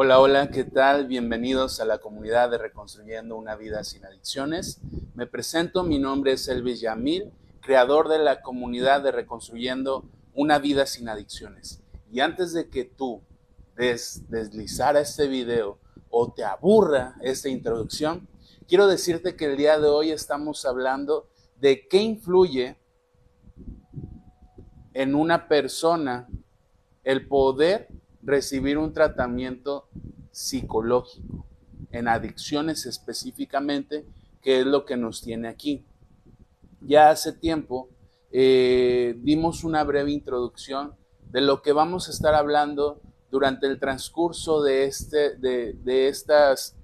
Hola, hola, ¿qué tal? Bienvenidos a la comunidad de Reconstruyendo una vida sin adicciones. Me presento, mi nombre es Elvis Yamil, creador de la comunidad de Reconstruyendo una vida sin adicciones. Y antes de que tú des, deslizara este video o te aburra esta introducción, quiero decirte que el día de hoy estamos hablando de qué influye en una persona el poder recibir un tratamiento psicológico, en adicciones específicamente, que es lo que nos tiene aquí. Ya hace tiempo eh, dimos una breve introducción de lo que vamos a estar hablando durante el transcurso de, este, de, estas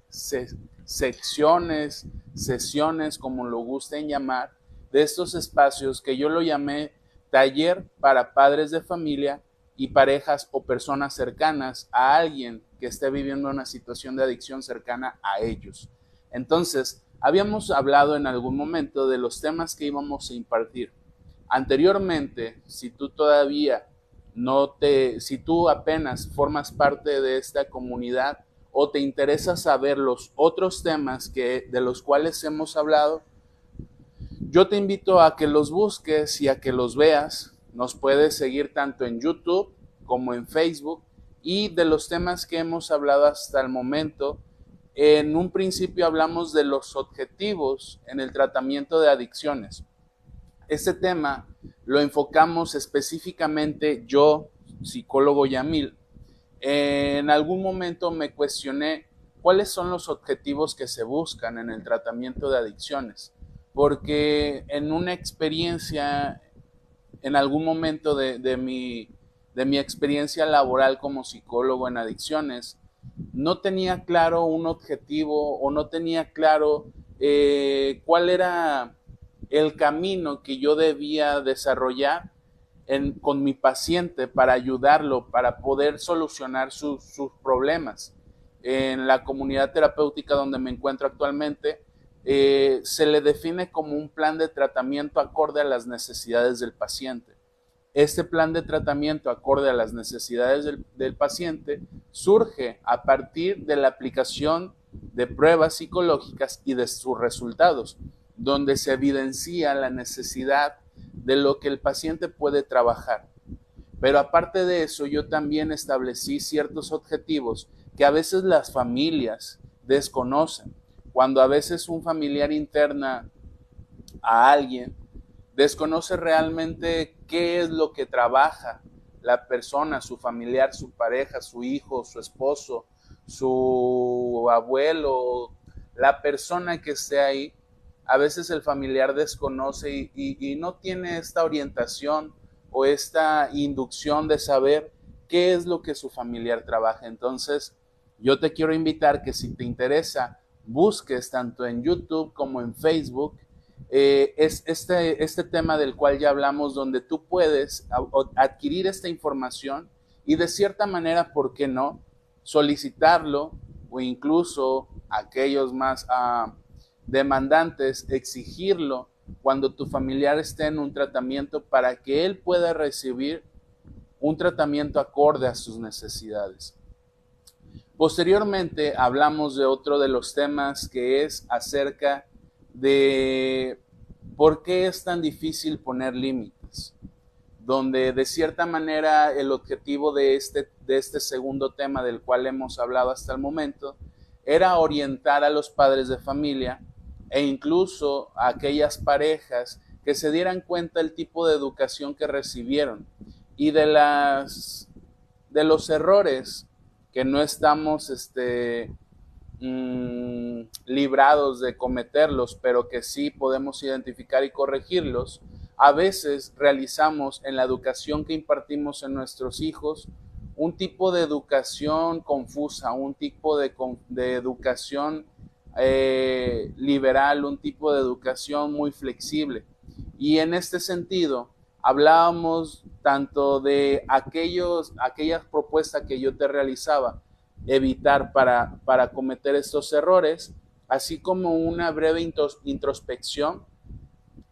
secciones, sesiones, como lo gusten llamar, de estos espacios que yo lo llamé taller para padres de familia y parejas o personas cercanas a alguien que esté viviendo una situación de adicción cercana a ellos. Entonces, habíamos hablado en algún momento de los temas que íbamos a impartir. Anteriormente, si tú todavía no te, si tú apenas formas parte de esta comunidad o te interesa saber los otros temas que, de los cuales hemos hablado, yo te invito a que los busques y a que los veas nos puedes seguir tanto en YouTube como en Facebook y de los temas que hemos hablado hasta el momento. En un principio hablamos de los objetivos en el tratamiento de adicciones. Este tema lo enfocamos específicamente yo, psicólogo Yamil. En algún momento me cuestioné cuáles son los objetivos que se buscan en el tratamiento de adicciones, porque en una experiencia en algún momento de, mi, de mi experiencia laboral como psicólogo en adicciones, no tenía claro un objetivo o no tenía claro eh, cuál era el camino que yo debía desarrollar con mi paciente para ayudarlo, para poder solucionar sus problemas. En la comunidad terapéutica donde me encuentro actualmente, eh, se le define como un plan de tratamiento acorde a las necesidades del paciente. Este plan de tratamiento acorde a las necesidades del, paciente surge a partir de la aplicación de pruebas psicológicas y de sus resultados, donde se evidencia la necesidad de lo que el paciente puede trabajar. Pero aparte de eso, yo también establecí ciertos objetivos que a veces las familias desconocen cuando a veces un familiar interna a alguien, desconoce realmente qué es lo que trabaja la persona, su familiar, su pareja, su hijo, su esposo, su abuelo, la persona que esté ahí, a veces el familiar desconoce y, no tiene esta orientación o esta inducción de saber qué es lo que su familiar trabaja. Entonces, yo te quiero invitar que si te interesa busques tanto en YouTube como en Facebook. Eh, es este, este tema del cual ya hablamos, donde tú puedes adquirir esta información y de cierta manera, ¿por qué no? Solicitarlo o incluso aquellos más ah, demandantes, exigirlo cuando tu familiar esté en un tratamiento para que él pueda recibir un tratamiento acorde a sus necesidades. Posteriormente hablamos de otro de los temas que es acerca de por qué es tan difícil poner límites, donde de cierta manera el objetivo de este, de este segundo tema del cual hemos hablado hasta el momento era orientar a los padres de familia e incluso a aquellas parejas que se dieran cuenta del tipo de educación que recibieron. Y de las de los errores que no estamos este, mm, librados de cometerlos, pero que sí podemos identificar y corregirlos, a veces realizamos en la educación que impartimos en nuestros hijos un tipo de educación confusa, un tipo de, educación eh, liberal, un tipo de educación muy flexible. Y en este sentido, hablábamos tanto de aquellos, aquellas propuestas que yo te realizaba, evitar para, para cometer estos errores, así como una breve introspección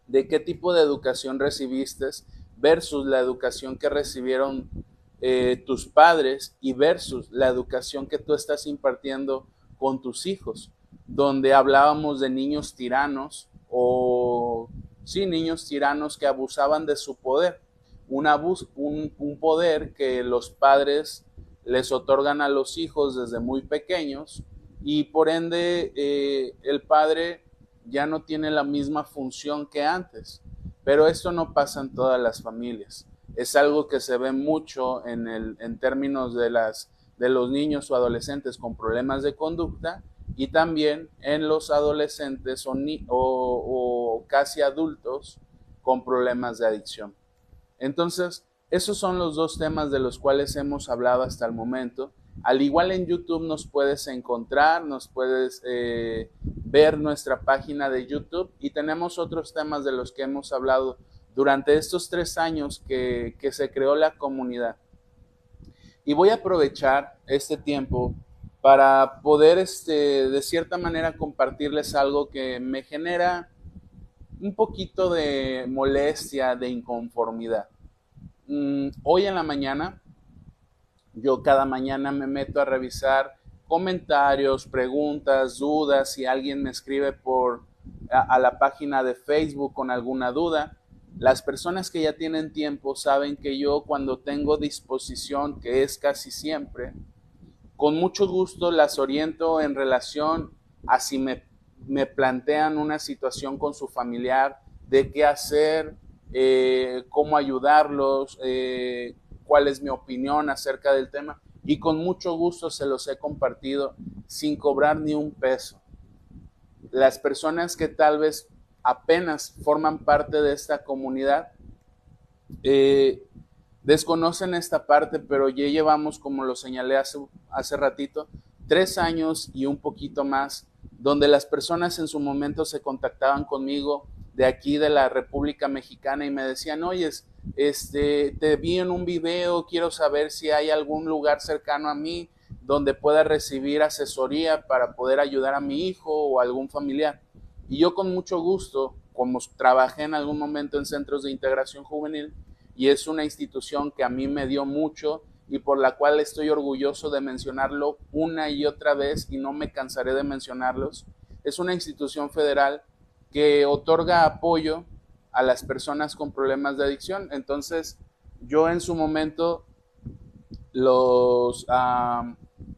de qué tipo de educación recibiste versus la educación que recibieron eh, tus padres y versus la educación que tú estás impartiendo con tus hijos, donde hablábamos de niños tiranos o, sí, niños tiranos que abusaban de su poder, un, un, un poder que los padres les otorgan a los hijos desde muy pequeños y por ende eh, el padre ya no tiene la misma función que antes. Pero esto no pasa en todas las familias. Es algo que se ve mucho en, el, en términos de, las, de los niños o adolescentes con problemas de conducta y también en los adolescentes o, o casi adultos con problemas de adicción. Entonces, esos son los dos temas de los cuales hemos hablado hasta el momento. Al igual en YouTube nos puedes encontrar, nos puedes eh, ver nuestra página de YouTube y tenemos otros temas de los que hemos hablado durante estos tres años que, se creó la comunidad. Y voy a aprovechar este tiempo para poder, este, de cierta manera, compartirles algo que me genera un poquito de molestia, de inconformidad. Mm, hoy en la mañana, yo cada mañana me meto a revisar comentarios, preguntas, dudas, si alguien me escribe por a, la página de Facebook con alguna duda. Las personas que ya tienen tiempo saben que yo cuando tengo disposición, que es casi siempre, con mucho gusto las oriento en relación a si me, me plantean una situación con su familiar, de qué hacer, eh, cómo ayudarlos, eh, cuál es mi opinión acerca del tema y con mucho gusto se los he compartido sin cobrar ni un peso. Las personas que tal vez apenas forman parte de esta comunidad eh, desconocen esta parte, pero ya llevamos, como lo señalé hace, hace ratito, tres años y un poquito más, donde las personas en su momento se contactaban conmigo de aquí de la República Mexicana y me decían, oye, este, te vi en un video, quiero saber si hay algún lugar cercano a mí donde pueda recibir asesoría para poder ayudar a mi hijo o algún familiar. Y yo con mucho gusto, como trabajé en algún momento en centros de integración juvenil, y es una institución que a mí me dio mucho y por la cual estoy orgulloso de mencionarlo una y otra vez y no me cansaré de mencionarlos, es una institución federal que otorga apoyo a las personas con problemas de adicción. Entonces, yo en su momento los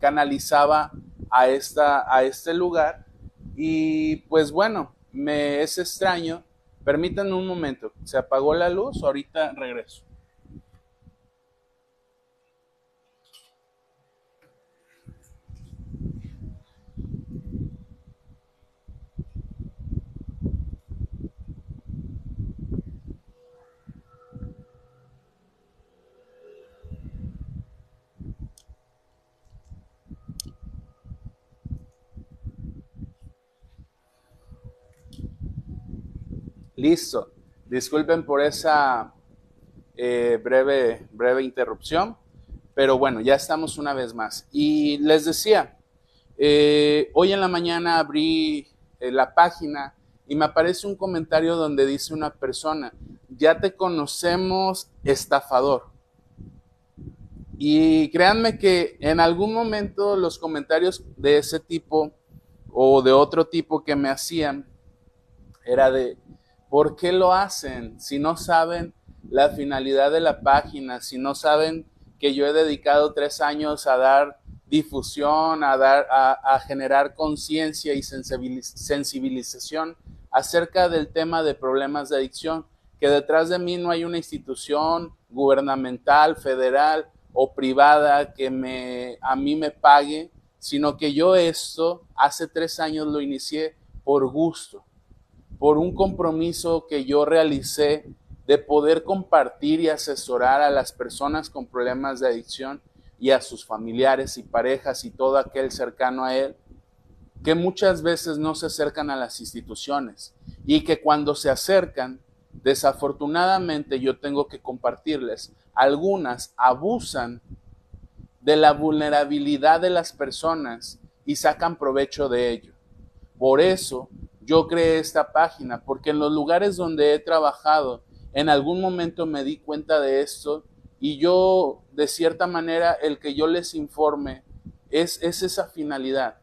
canalizaba a, esta, a este lugar y pues bueno, me es extraño. Permítanme un momento, se apagó la luz, ahorita regreso. Listo. Disculpen por esa eh, breve, breve interrupción, pero bueno, ya estamos una vez más. Y les decía, eh, hoy en la mañana abrí eh, la página y me aparece un comentario donde dice una persona, ya te conocemos estafador. Y créanme que en algún momento los comentarios de ese tipo o de otro tipo que me hacían era de, ¿Por qué lo hacen? Si no saben la finalidad de la página, si no saben que yo he dedicado tres años a dar difusión, a, dar, a, generar conciencia y sensibilización acerca del tema de problemas de adicción, que detrás de mí no hay una institución gubernamental, federal o privada que me, a mí me pague, sino que yo esto hace tres años lo inicié por gusto por un compromiso que yo realicé de poder compartir y asesorar a las personas con problemas de adicción y a sus familiares y parejas y todo aquel cercano a él, que muchas veces no se acercan a las instituciones y que cuando se acercan, desafortunadamente yo tengo que compartirles, algunas abusan de la vulnerabilidad de las personas y sacan provecho de ello. Por eso yo creé esta página, porque en los lugares donde he trabajado, en algún momento me di cuenta de esto y yo, de cierta manera, el que yo les informe es, es esa finalidad,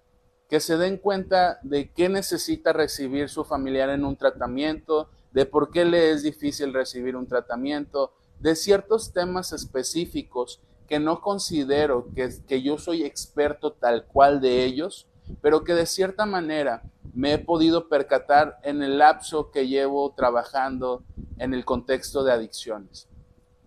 que se den cuenta de qué necesita recibir su familiar en un tratamiento, de por qué le es difícil recibir un tratamiento, de ciertos temas específicos que no considero que, que yo soy experto tal cual de ellos, pero que de cierta manera me he podido percatar en el lapso que llevo trabajando en el contexto de adicciones.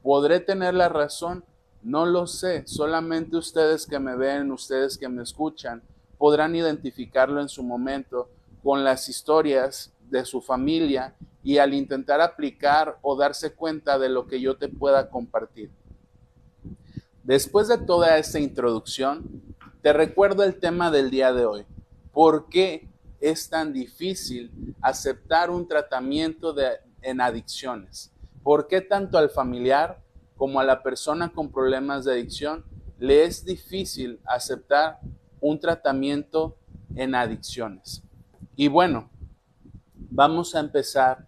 ¿Podré tener la razón? No lo sé, solamente ustedes que me ven, ustedes que me escuchan, podrán identificarlo en su momento con las historias de su familia y al intentar aplicar o darse cuenta de lo que yo te pueda compartir. Después de toda esta introducción, te recuerdo el tema del día de hoy. ¿Por qué es tan difícil aceptar un tratamiento en adicciones? ¿Por qué tanto al familiar como a la persona con problemas de adicción le es difícil aceptar un tratamiento en adicciones? Y bueno, vamos a empezar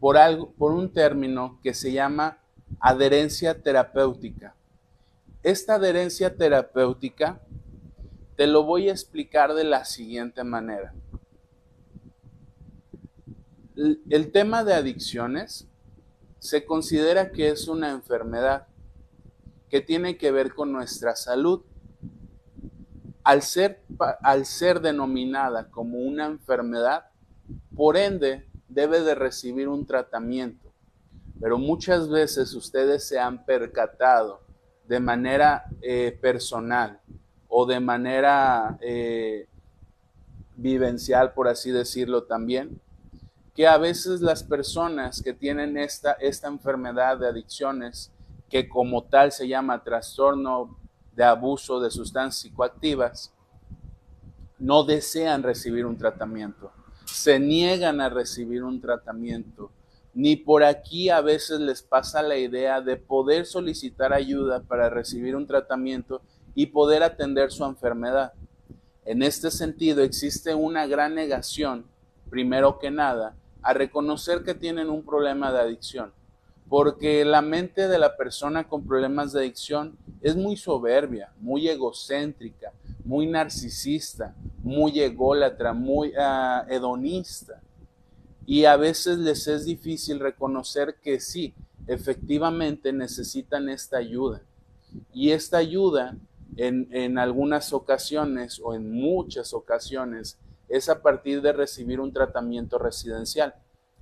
por, algo, por un término que se llama adherencia terapéutica. Esta adherencia terapéutica te lo voy a explicar de la siguiente manera. El tema de adicciones se considera que es una enfermedad que tiene que ver con nuestra salud. Al ser, al ser denominada como una enfermedad, por ende, debe de recibir un tratamiento. Pero muchas veces ustedes se han percatado de manera eh, personal o de manera eh, vivencial, por así decirlo también, que a veces las personas que tienen esta, esta enfermedad de adicciones, que como tal se llama trastorno de abuso de sustancias psicoactivas, no desean recibir un tratamiento, se niegan a recibir un tratamiento, ni por aquí a veces les pasa la idea de poder solicitar ayuda para recibir un tratamiento y poder atender su enfermedad. En este sentido existe una gran negación, primero que nada, a reconocer que tienen un problema de adicción, porque la mente de la persona con problemas de adicción es muy soberbia, muy egocéntrica, muy narcisista, muy ególatra, muy ah, hedonista. Y a veces les es difícil reconocer que sí, efectivamente necesitan esta ayuda. Y esta ayuda en, en algunas ocasiones o en muchas ocasiones es a partir de recibir un tratamiento residencial.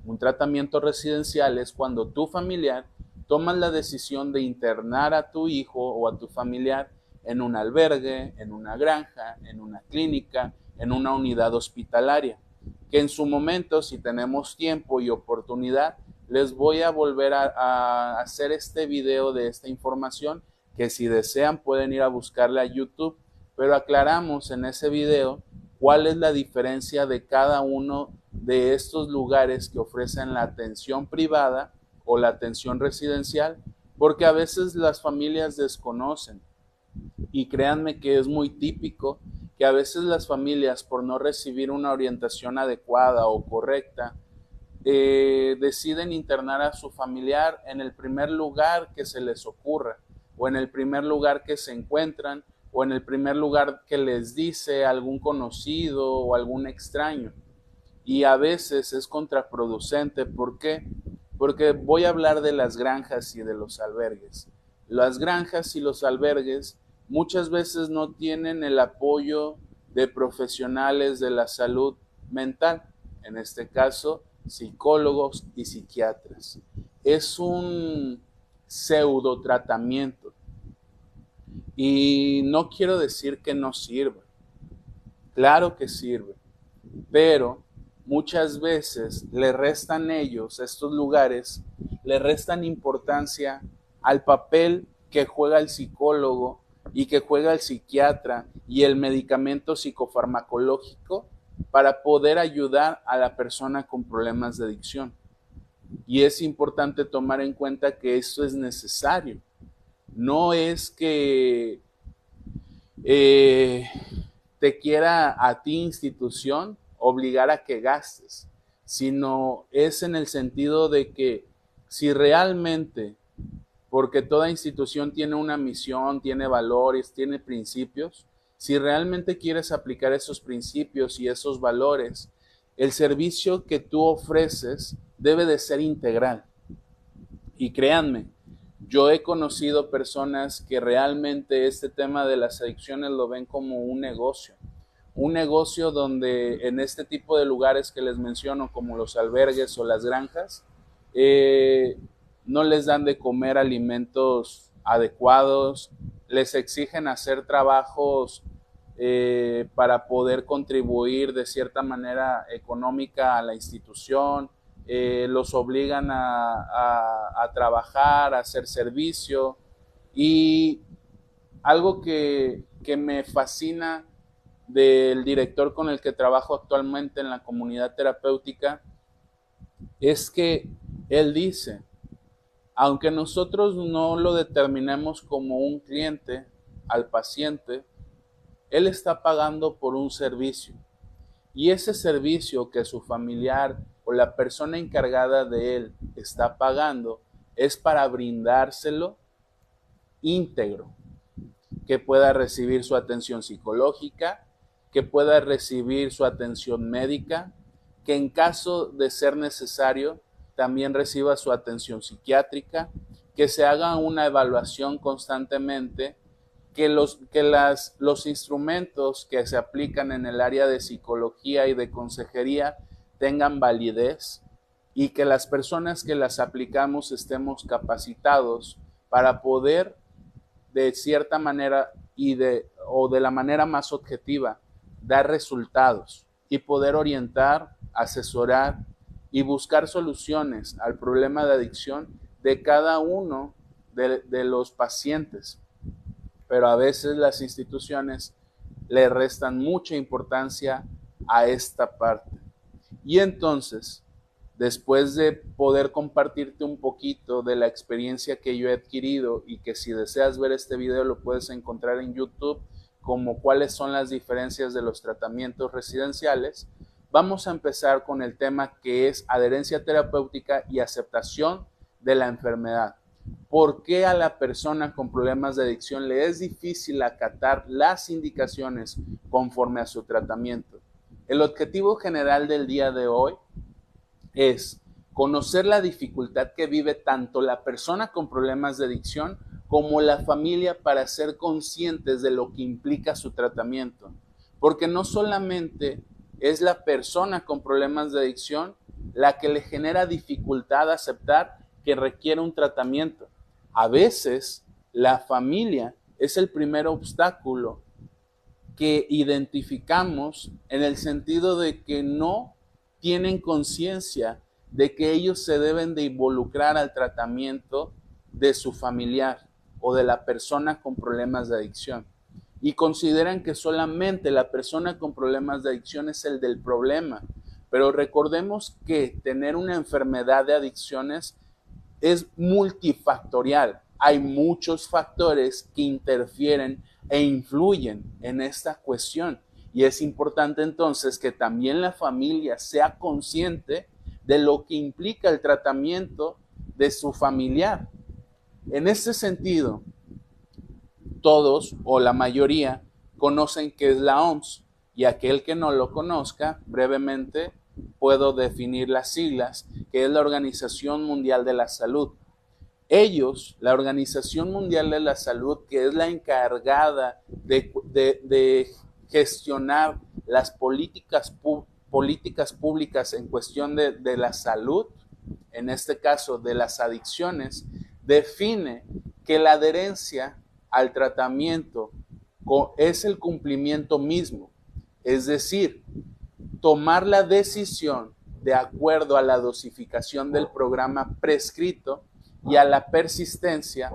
Un tratamiento residencial es cuando tu familiar toma la decisión de internar a tu hijo o a tu familiar en un albergue, en una granja, en una clínica, en una unidad hospitalaria. Que en su momento, si tenemos tiempo y oportunidad, les voy a volver a, hacer este video de esta información que si desean pueden ir a buscarle a YouTube, pero aclaramos en ese video cuál es la diferencia de cada uno de estos lugares que ofrecen la atención privada o la atención residencial, porque a veces las familias desconocen. Y créanme que es muy típico que a veces las familias, por no recibir una orientación adecuada o correcta, eh, deciden internar a su familiar en el primer lugar que se les ocurra o en el primer lugar que se encuentran o en el primer lugar que les dice algún conocido o algún extraño. Y a veces es contraproducente. ¿Por qué? Porque voy a hablar de las granjas y de los albergues. Las granjas y los albergues muchas veces no tienen el apoyo de profesionales de la salud mental, en este caso psicólogos y psiquiatras. Es un pseudo tratamiento y no quiero decir que no sirva. Claro que sirve. Pero muchas veces le restan ellos, estos lugares, le restan importancia al papel que juega el psicólogo y que juega el psiquiatra y el medicamento psicofarmacológico para poder ayudar a la persona con problemas de adicción. Y es importante tomar en cuenta que esto es necesario no es que eh, te quiera a ti institución obligar a que gastes, sino es en el sentido de que si realmente porque toda institución tiene una misión, tiene valores, tiene principios. Si realmente quieres aplicar esos principios y esos valores, el servicio que tú ofreces debe de ser integral. Y créanme, yo he conocido personas que realmente este tema de las adicciones lo ven como un negocio. Un negocio donde en este tipo de lugares que les menciono, como los albergues o las granjas, eh, no les dan de comer alimentos adecuados, les exigen hacer trabajos eh, para poder contribuir de cierta manera económica a la institución, eh, los obligan a, trabajar, a hacer servicio. Y algo que, que me fascina del director con el que trabajo actualmente en la comunidad terapéutica es que él dice, aunque nosotros no lo determinemos como un cliente al paciente, él está pagando por un servicio. Y ese servicio que su familiar o la persona encargada de él está pagando es para brindárselo íntegro, que pueda recibir su atención psicológica, que pueda recibir su atención médica, que en caso de ser necesario también reciba su atención psiquiátrica, que se haga una evaluación constantemente, que los, que las, los instrumentos que se aplican en el área de psicología y de consejería tengan validez y que las personas que las aplicamos estemos capacitados para poder de cierta manera y de o de la manera más objetiva dar resultados y poder orientar, asesorar y buscar soluciones al problema de adicción de cada uno de, de los pacientes. Pero a veces las instituciones le restan mucha importancia a esta parte. Y entonces, después de poder compartirte un poquito de la experiencia que yo he adquirido y que si deseas ver este video lo puedes encontrar en YouTube como cuáles son las diferencias de los tratamientos residenciales, Vamos a empezar con el tema que es adherencia terapéutica y aceptación de la enfermedad. ¿Por qué a la persona con problemas de adicción le es difícil acatar las indicaciones conforme a su tratamiento? El objetivo general del día de hoy es conocer la dificultad que vive tanto la persona con problemas de adicción como la familia para ser conscientes de lo que implica su tratamiento. Porque no solamente es la persona con problemas de adicción la que le genera dificultad aceptar que requiere un tratamiento. A veces la familia es el primer obstáculo que identificamos en el sentido de que no tienen conciencia de que ellos se deben de involucrar al tratamiento de su familiar o de la persona con problemas de adicción y consideran que solamente la persona con problemas de adicción es el del problema. Pero recordemos que tener una enfermedad de adicciones es multifactorial. Hay muchos factores que interfieren e influyen en esta cuestión. Y es importante entonces que también la familia sea consciente de lo que implica el tratamiento de su familiar. En este sentido, todos o la mayoría conocen qué es la OMS y aquel que no lo conozca, brevemente puedo definir las siglas, que es la Organización Mundial de la Salud. Ellos, la Organización Mundial de la Salud, que es la encargada de, gestionar las políticas, políticas públicas en cuestión de, de la salud, en este caso de las adicciones, define que la adherencia al tratamiento es el cumplimiento mismo, es decir, tomar la decisión de acuerdo a la dosificación del programa prescrito y a la persistencia,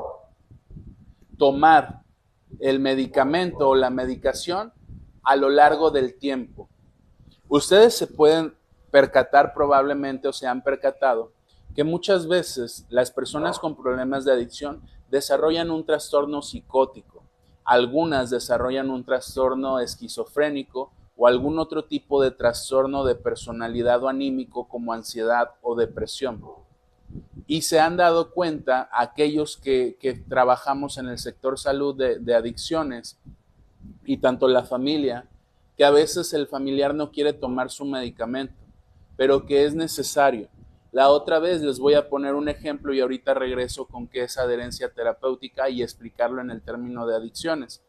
tomar el medicamento o la medicación a lo largo del tiempo. Ustedes se pueden percatar probablemente o se han percatado que muchas veces las personas con problemas de adicción desarrollan un trastorno psicótico, algunas desarrollan un trastorno esquizofrénico o algún otro tipo de trastorno de personalidad o anímico como ansiedad o depresión. Y se han dado cuenta aquellos que, trabajamos en el sector salud de, de adicciones y tanto la familia, que a veces el familiar no quiere tomar su medicamento, pero que es necesario. La otra vez les voy a poner un ejemplo y ahorita regreso con qué es adherencia terapéutica y explicarlo en el término de adicciones.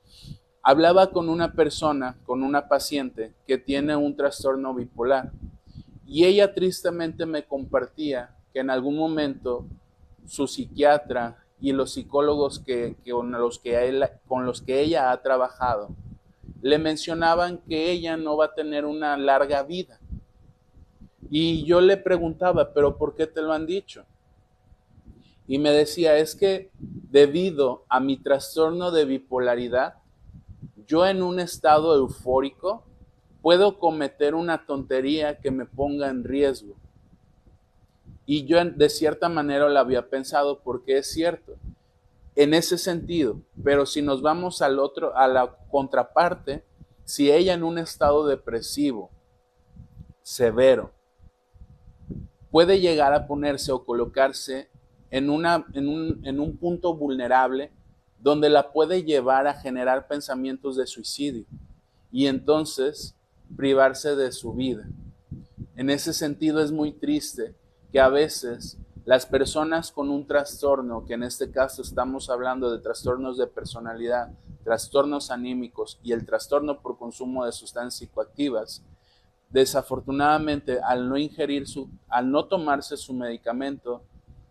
Hablaba con una persona, con una paciente que tiene un trastorno bipolar y ella tristemente me compartía que en algún momento su psiquiatra y los psicólogos que, con, los que con los que ella ha trabajado le mencionaban que ella no va a tener una larga vida. Y yo le preguntaba, pero ¿por qué te lo han dicho? Y me decía, es que debido a mi trastorno de bipolaridad, yo en un estado eufórico puedo cometer una tontería que me ponga en riesgo. Y yo de cierta manera lo había pensado porque es cierto, en ese sentido, pero si nos vamos al otro, a la contraparte, si ella en un estado depresivo severo puede llegar a ponerse o colocarse en, una, en, un, en un punto vulnerable donde la puede llevar a generar pensamientos de suicidio y entonces privarse de su vida. En ese sentido es muy triste que a veces las personas con un trastorno, que en este caso estamos hablando de trastornos de personalidad, trastornos anímicos y el trastorno por consumo de sustancias psicoactivas, desafortunadamente al no ingerir su, al no tomarse su medicamento,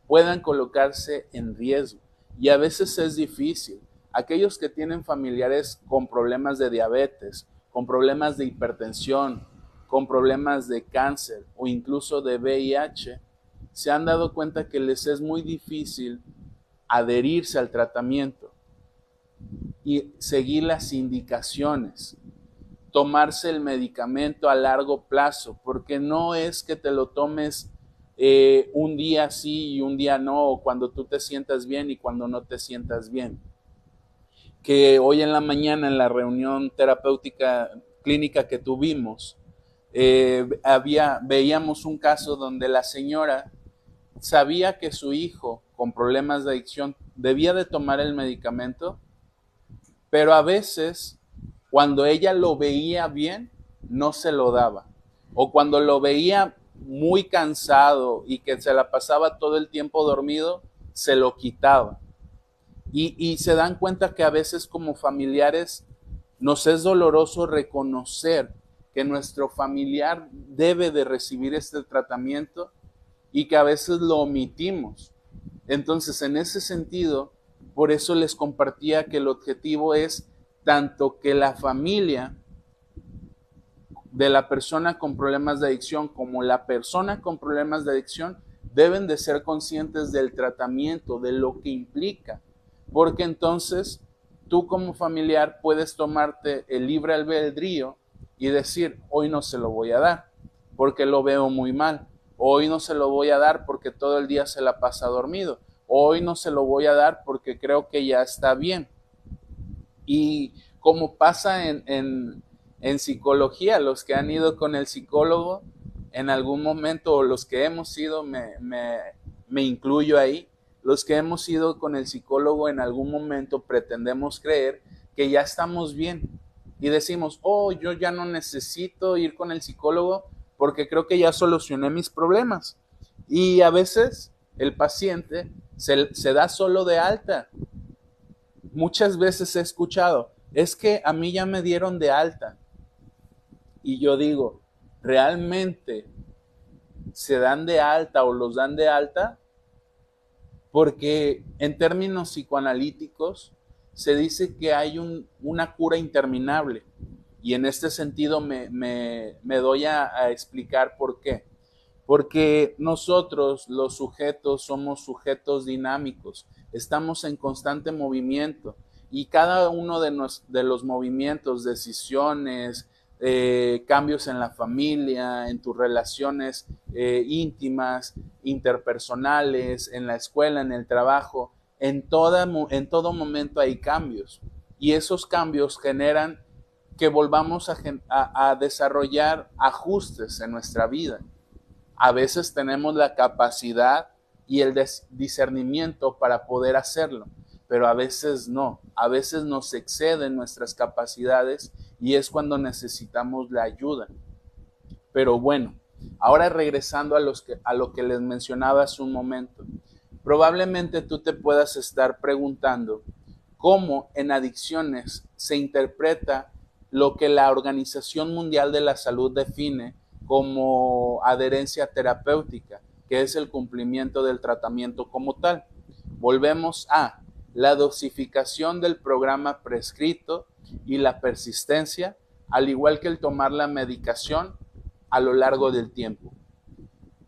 puedan colocarse en riesgo y a veces es difícil. Aquellos que tienen familiares con problemas de diabetes, con problemas de hipertensión, con problemas de cáncer o incluso de VIH, se han dado cuenta que les es muy difícil adherirse al tratamiento y seguir las indicaciones, tomarse el medicamento a largo plazo, porque no es que te lo tomes eh, un día sí y un día no, o cuando tú te sientas bien y cuando no te sientas bien. Que hoy en la mañana en la reunión terapéutica clínica que tuvimos, eh, había, veíamos un caso donde la señora sabía que su hijo con problemas de adicción debía de tomar el medicamento, pero a veces cuando ella lo veía bien, no se lo daba. O cuando lo veía muy cansado y que se la pasaba todo el tiempo dormido, se lo quitaba. Y, se dan cuenta que a veces como familiares nos es doloroso reconocer que nuestro familiar debe de recibir este tratamiento y que a veces lo omitimos. Entonces, en ese sentido, por eso les compartía que el objetivo es tanto que la familia de la persona con problemas de adicción como la persona con problemas de adicción deben de ser conscientes del tratamiento, de lo que implica, porque entonces tú como familiar puedes tomarte el libre albedrío y decir, hoy no se lo voy a dar, porque lo veo muy mal, hoy no se lo voy a dar porque todo el día se la pasa dormido, hoy no se lo voy a dar porque creo que ya está bien. Y como pasa en, psicología, los que han ido con el psicólogo en algún momento, o los que hemos ido, me, me incluyo ahí, los que hemos ido con el psicólogo en algún momento pretendemos creer que ya estamos bien y decimos, oh, yo ya no necesito ir con el psicólogo porque creo que ya solucioné mis problemas. Y a veces el paciente se, se da solo de alta. Muchas veces he escuchado, es que a mí ya me dieron de alta. Y yo digo, ¿realmente se dan de alta o los dan de alta? Porque en términos psicoanalíticos se dice que hay una cura interminable. Y en este sentido me, doy a explicar por qué. Porque nosotros, los sujetos, somos sujetos dinámicos, estamos en constante movimiento y cada uno de, los movimientos, decisiones, eh, cambios en la familia, en tus relaciones eh, íntimas, interpersonales, en la escuela, en el trabajo, en, en todo momento hay cambios. Y esos cambios generan que volvamos a desarrollar ajustes en nuestra vida. A veces tenemos la capacidad y el discernimiento para poder hacerlo, pero a veces no, a veces nos exceden nuestras capacidades y es cuando necesitamos la ayuda. Pero bueno, ahora regresando a, a lo que les mencionaba hace un momento, probablemente tú te puedas estar preguntando cómo en adicciones se interpreta lo que la Organización Mundial de la Salud define como adherencia terapéutica, que es el cumplimiento del tratamiento como tal. Volvemos a la dosificación del programa prescrito y la persistencia, al igual que el tomar la medicación a lo largo del tiempo.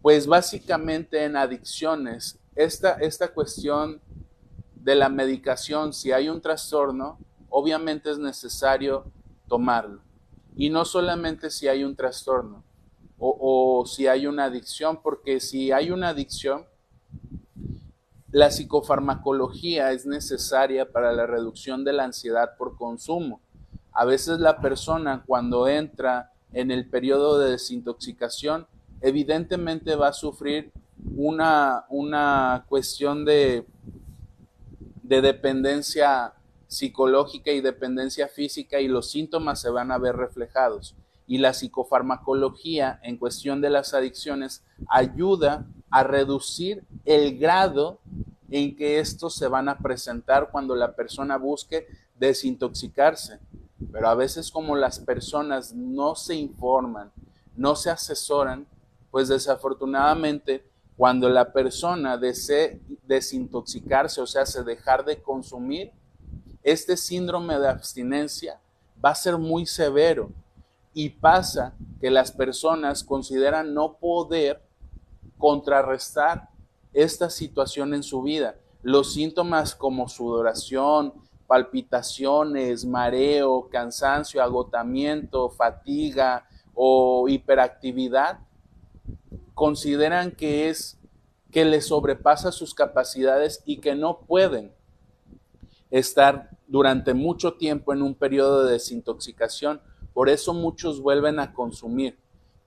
Pues básicamente en adicciones, esta, esta cuestión de la medicación, si hay un trastorno, obviamente es necesario tomarlo. Y no solamente si hay un trastorno o, si hay una adicción, porque si hay una adicción, la psicofarmacología es necesaria para la reducción de la ansiedad por consumo. A veces la persona cuando entra en el periodo de desintoxicación, evidentemente va a sufrir una, una cuestión de, de dependencia psicológica y dependencia física y los síntomas se van a ver reflejados. Y la psicofarmacología en cuestión de las adicciones ayuda a reducir el grado en que estos se van a presentar cuando la persona busque desintoxicarse. Pero a veces como las personas no se informan, no se asesoran, pues desafortunadamente cuando la persona desee desintoxicarse, o sea, se dejar de consumir, este síndrome de abstinencia va a ser muy severo y pasa que las personas consideran no poder contrarrestar esta situación en su vida. Los síntomas como sudoración, palpitaciones, mareo, cansancio, agotamiento, fatiga o hiperactividad, consideran que es que les sobrepasa sus capacidades y que no pueden estar durante mucho tiempo en un periodo de desintoxicación. Por eso muchos vuelven a consumir.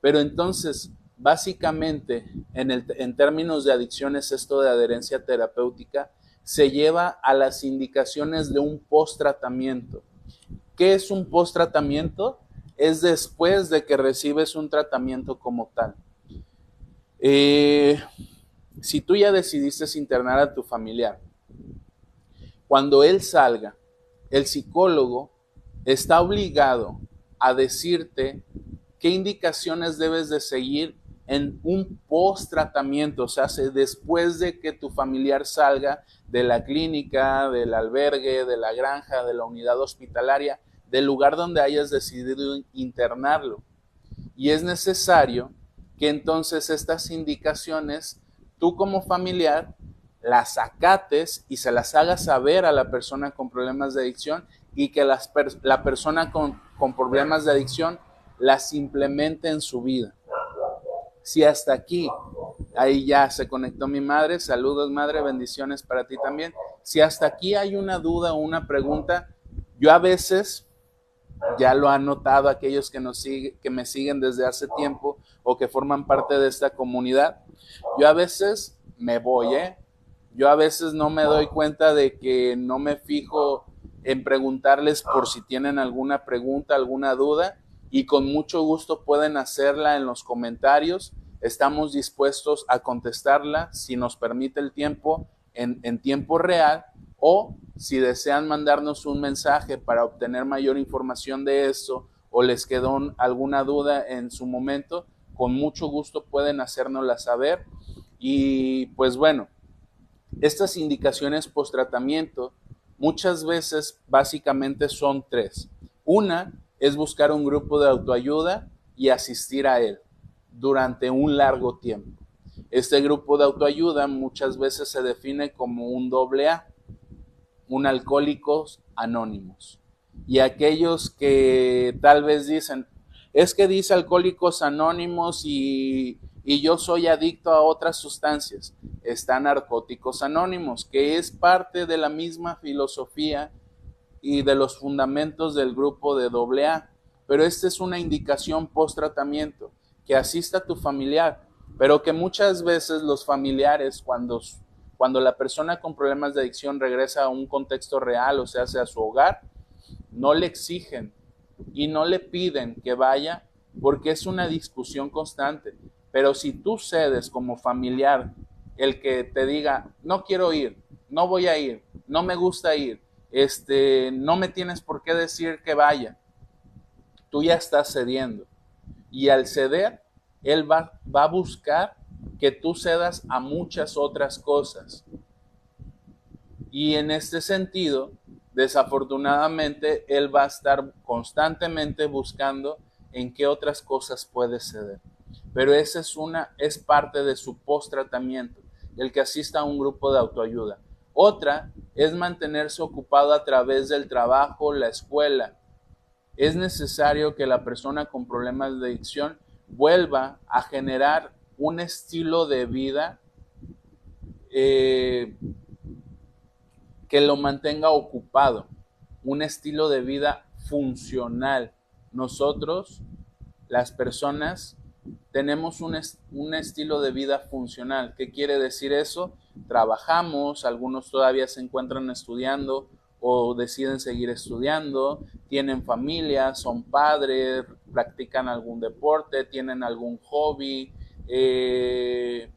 Pero entonces, básicamente, en, términos de adicciones, esto de adherencia terapéutica, se lleva a las indicaciones de un post-tratamiento. ¿Qué es un post-tratamiento? Es después de que recibes un tratamiento como tal. Eh, si tú ya decidiste internar a tu familiar, cuando él salga, el psicólogo está obligado a decirte qué indicaciones debes de seguir en un post-tratamiento, o sea, después de que tu familiar salga de la clínica, del albergue, de la granja, de la unidad hospitalaria, del lugar donde hayas decidido internarlo. Y es necesario que entonces estas indicaciones, tú como familiar, las acates y se las hagas saber a la persona con problemas de adicción y que la persona con, con problemas de adicción las implemente en su vida. Si hasta aquí, ahí ya se conectó mi madre, saludos madre, bendiciones para ti también. Si hasta aquí hay una duda o una pregunta, yo a veces, ya lo han notado aquellos que, nos sigue, que me siguen desde hace tiempo o que forman parte de esta comunidad, yo a veces me voy, ¿eh? Yo a veces no me doy cuenta de que no me fijo en preguntarles por si tienen alguna pregunta, alguna duda y con mucho gusto pueden hacerla en los comentarios. Estamos dispuestos a contestarla si nos permite el tiempo en, en tiempo real o si desean mandarnos un mensaje para obtener mayor información de esto o les quedó alguna duda en su momento, con mucho gusto pueden hacérnosla saber. Y pues bueno, estas indicaciones post tratamiento muchas veces básicamente son tres. Una es buscar un grupo de autoayuda y asistir a él durante un largo tiempo. Este grupo de autoayuda muchas veces se define como un doble A, un alcohólicos anónimos. Y aquellos que tal vez dicen, es que dice alcohólicos anónimos y, y yo soy adicto a otras sustancias. Están narcóticos anónimos, que es parte de la misma filosofía y de los fundamentos del grupo de AA. Pero esta es una indicación post tratamiento, que asista a tu familiar. pero que muchas veces los familiares, cuando, cuando la persona con problemas de adicción regresa a un contexto real, o sea, a su hogar, no le exigen y no le piden que vaya porque es una discusión constante. Pero si tú cedes como familiar el que te diga, no quiero ir, no voy a ir, no me gusta ir, este, no me tienes por qué decir que vaya, tú ya estás cediendo. Y al ceder, él va, va a buscar que tú cedas a muchas otras cosas. Y en este sentido, desafortunadamente, él va a estar constantemente buscando en qué otras cosas puede ceder. Pero esa es una, es parte de su post-tratamiento, el que asista a un grupo de autoayuda. Otra es mantenerse ocupado a través del trabajo, la escuela. Es necesario que la persona con problemas de adicción vuelva a generar un estilo de vida eh, que lo mantenga ocupado, un estilo de vida funcional. Nosotros, las personas, tenemos un, estilo de vida funcional. ¿Qué quiere decir eso? Trabajamos, algunos todavía se encuentran estudiando o deciden seguir estudiando, tienen familia, son padres, practican algún deporte, tienen algún hobby, eh,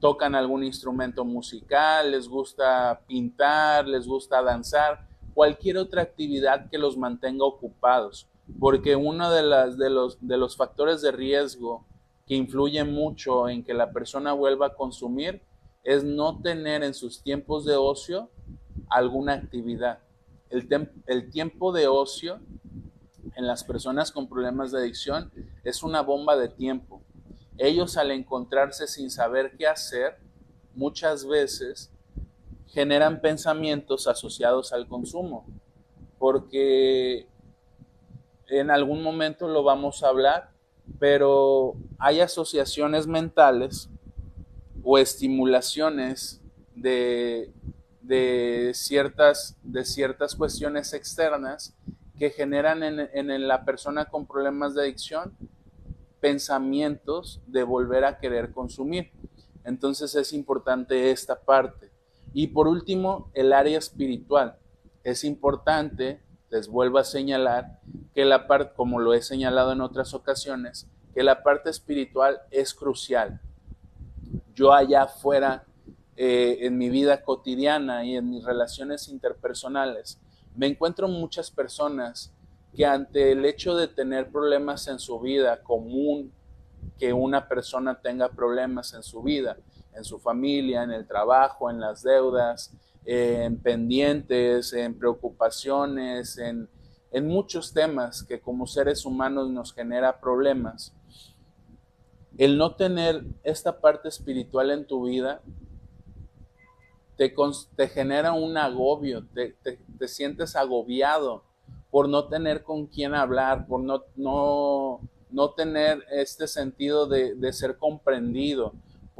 tocan algún instrumento musical, les gusta pintar, les gusta danzar, cualquier otra actividad que los mantenga ocupados porque uno de, las, de, los, de los factores de riesgo que influye mucho en que la persona vuelva a consumir es no tener en sus tiempos de ocio alguna actividad. El, el tiempo de ocio en las personas con problemas de adicción es una bomba de tiempo. Ellos al encontrarse sin saber qué hacer, muchas veces generan pensamientos asociados al consumo, porque en algún momento lo vamos a hablar, pero hay asociaciones mentales o estimulaciones de, ciertas, de ciertas cuestiones externas que generan en, en la persona con problemas de adicción pensamientos de volver a querer consumir. Entonces es importante esta parte. Y por último, el área espiritual. Es importante les vuelvo a señalar que la parte, como lo he señalado en otras ocasiones, que la parte espiritual es crucial. Yo allá afuera, eh, en mi vida cotidiana y en mis relaciones interpersonales, me encuentro muchas personas que ante el hecho de tener problemas en su vida, común que una persona tenga problemas en su vida, en su familia, en el trabajo, en las deudas, en pendientes, en preocupaciones, en, en muchos temas que como seres humanos nos genera problemas. El no tener esta parte espiritual en tu vida te, te genera un agobio, te, te, sientes agobiado por no tener con quién hablar, por no, no, no tener este sentido de, de ser comprendido,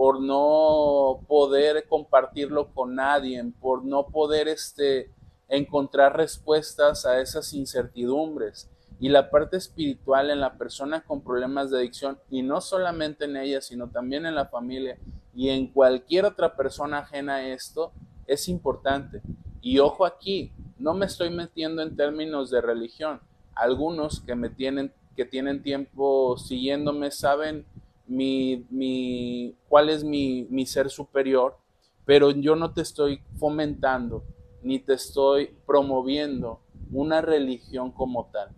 por no poder compartirlo con nadie, por no poder este, encontrar respuestas a esas incertidumbres. Y la parte espiritual en la persona con problemas de adicción, y no solamente en ella, sino también en la familia y en cualquier otra persona ajena a esto, es importante. Y ojo aquí, no me estoy metiendo en términos de religión. Algunos que me tienen, que tienen tiempo siguiéndome saben mi, mi, cuál es mi, mi ser superior, pero yo no te estoy fomentando ni te estoy promoviendo una religión como tal.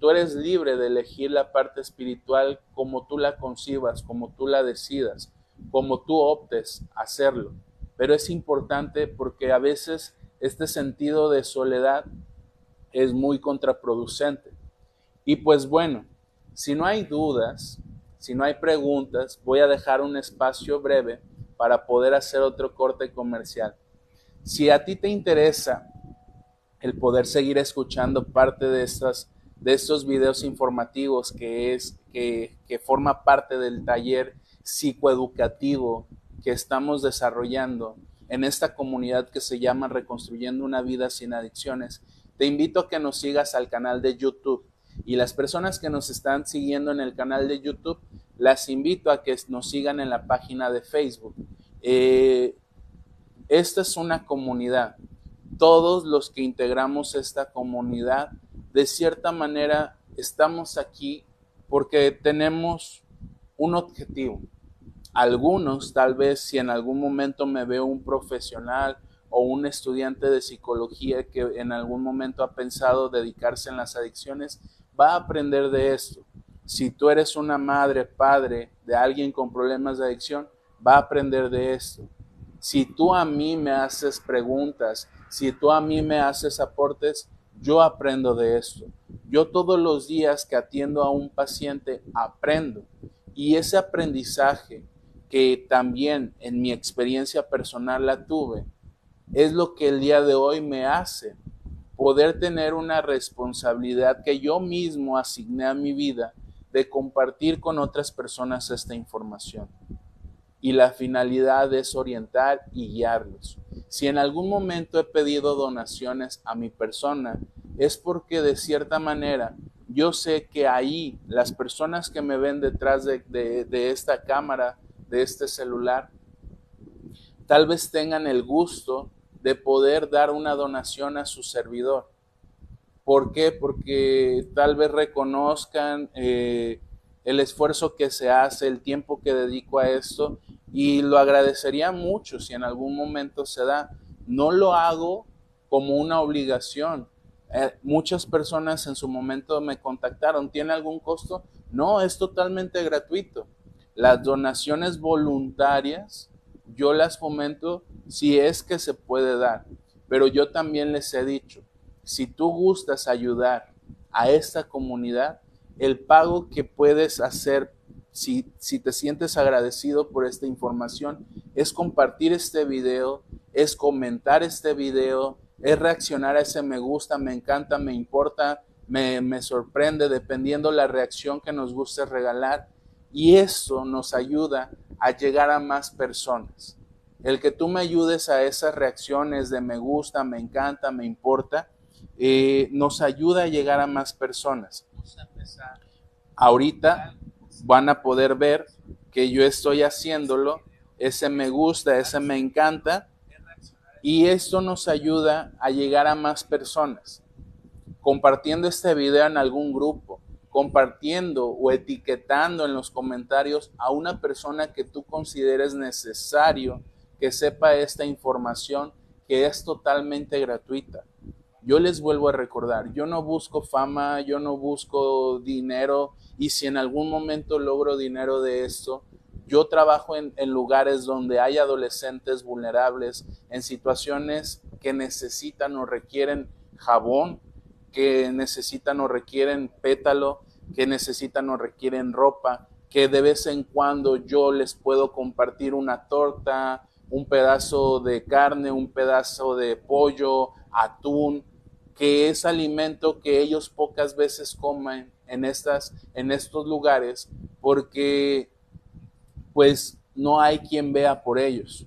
Tú eres libre de elegir la parte espiritual como tú la concibas, como tú la decidas, como tú optes hacerlo. Pero es importante porque a veces este sentido de soledad es muy contraproducente. Y pues bueno, si no hay dudas, si no hay preguntas, voy a dejar un espacio breve para poder hacer otro corte comercial. Si a ti te interesa el poder seguir escuchando parte de, estas, de estos videos informativos que, es, que, que forma parte del taller psicoeducativo que estamos desarrollando en esta comunidad que se llama Reconstruyendo una vida sin adicciones, te invito a que nos sigas al canal de YouTube y las personas que nos están siguiendo en el canal de YouTube, las invito a que nos sigan en la página de Facebook. Eh, esta es una comunidad. Todos los que integramos esta comunidad, de cierta manera, estamos aquí porque tenemos un objetivo. Algunos, tal vez, si en algún momento me veo un profesional o un estudiante de psicología que en algún momento ha pensado dedicarse en las adicciones, va a aprender de esto. Si tú eres una madre, padre de alguien con problemas de adicción, va a aprender de esto. Si tú a mí me haces preguntas, si tú a mí me haces aportes, yo aprendo de esto. Yo todos los días que atiendo a un paciente aprendo. Y ese aprendizaje que también en mi experiencia personal la tuve, es lo que el día de hoy me hace poder tener una responsabilidad que yo mismo asigné a mi vida de compartir con otras personas esta información. Y la finalidad es orientar y guiarlos. Si en algún momento he pedido donaciones a mi persona, es porque de cierta manera yo sé que ahí las personas que me ven detrás de, de esta cámara, de este celular, tal vez tengan el gusto de poder dar una donación a su servidor. ¿Por qué? Porque tal vez reconozcan eh, el esfuerzo que se hace, el tiempo que dedico a esto y lo agradecería mucho si en algún momento se da. No lo hago como una obligación. Eh, muchas personas en su momento me contactaron, ¿tiene algún costo? No, es totalmente gratuito. Las donaciones voluntarias yo las fomento si es que se puede dar. Pero yo también les he dicho, si tú gustas ayudar a esta comunidad, el pago que puedes hacer si, si, te sientes agradecido por esta información es compartir este video, es comentar este video, es reaccionar a ese me gusta, me encanta, me importa, me, me sorprende, dependiendo la reacción que nos guste regalar. Y eso nos ayuda a llegar a más personas. El que tú me ayudes a esas reacciones de me gusta, me encanta, me importa, eh, nos ayuda a llegar a más personas. Ahorita van a poder ver que yo estoy haciéndolo, ese me gusta, ese me encanta, y esto nos ayuda a llegar a más personas. Compartiendo este video en algún grupo, compartiendo o etiquetando en los comentarios a una persona que tú consideres necesario que sepa esta información que es totalmente gratuita. Yo les vuelvo a recordar, yo no busco fama, yo no busco dinero y si en algún momento logro dinero de esto, yo trabajo en, en, lugares donde hay adolescentes vulnerables, en situaciones que necesitan o requieren jabón, que necesitan o requieren pétalo, que necesitan o requieren ropa, que de vez en cuando yo les puedo compartir una torta, un pedazo de carne, un pedazo de pollo, atún, que es alimento que ellos pocas veces comen en estas en estos lugares porque pues no hay quien vea por ellos.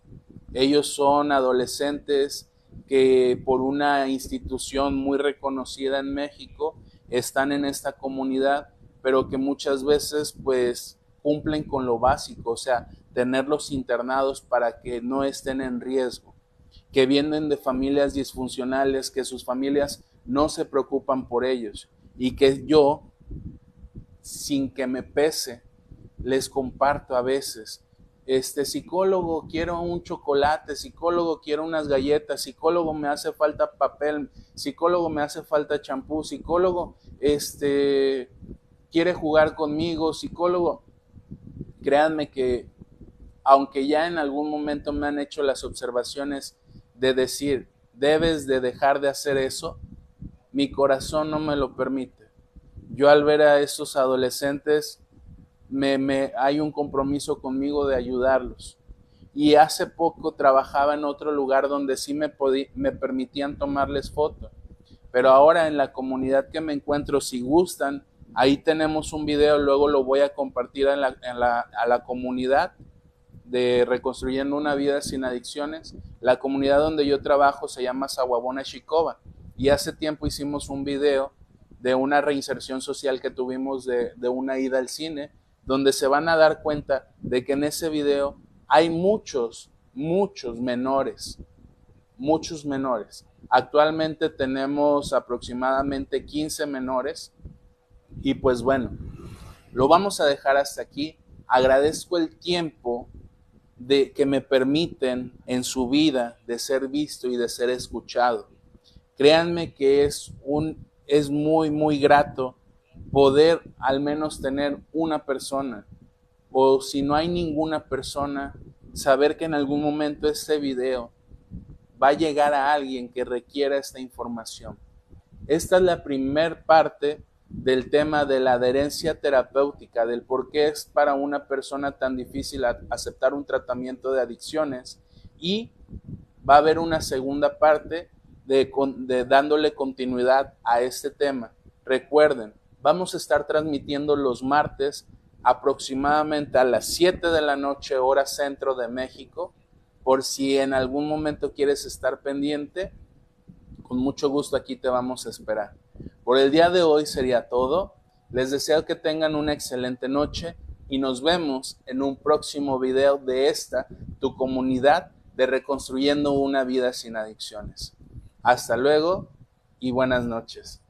Ellos son adolescentes que por una institución muy reconocida en México están en esta comunidad, pero que muchas veces pues cumplen con lo básico, o sea, tenerlos internados para que no estén en riesgo, que vienen de familias disfuncionales, que sus familias no se preocupan por ellos y que yo, sin que me pese, les comparto a veces este psicólogo, quiero un chocolate, psicólogo, quiero unas galletas, psicólogo, me hace falta papel, psicólogo, me hace falta champú, psicólogo, este, quiere jugar conmigo, psicólogo. Créanme que aunque ya en algún momento me han hecho las observaciones de decir, debes de dejar de hacer eso, mi corazón no me lo permite. Yo al ver a esos adolescentes me, hay un compromiso conmigo de ayudarlos. Y hace poco trabajaba en otro lugar donde sí me, me permitían tomarles foto. Pero ahora en la comunidad que me encuentro, si gustan, ahí tenemos un video, luego lo voy a compartir en la, a la comunidad de Reconstruyendo una vida sin adicciones. La comunidad donde yo trabajo se llama Sawabona Shikova y hace tiempo hicimos un video de una reinserción social que tuvimos de, de una ida al cine donde se van a dar cuenta de que en ese video hay muchos, muchos menores, muchos menores. Actualmente tenemos aproximadamente 15 menores y pues bueno, lo vamos a dejar hasta aquí. Agradezco el tiempo de que me permiten en su vida de ser visto y de ser escuchado. Créanme que es un es muy muy grato poder al menos tener una persona o si no hay ninguna persona saber que en algún momento este video va a llegar a alguien que requiera esta información. Esta es la primer parte del tema de la adherencia terapéutica, del por qué es para una persona tan difícil aceptar un tratamiento de adicciones y va a haber una segunda parte de, dándole continuidad a este tema. Recuerden, vamos a estar transmitiendo los martes aproximadamente a las 7 de la noche hora centro de México por si en algún momento quieres estar pendiente, con mucho gusto aquí te vamos a esperar. Por el día de hoy sería todo. Les deseo que tengan una excelente noche y nos vemos en un próximo video de esta, tu comunidad de Reconstruyendo una vida sin adicciones. Hasta luego y buenas noches.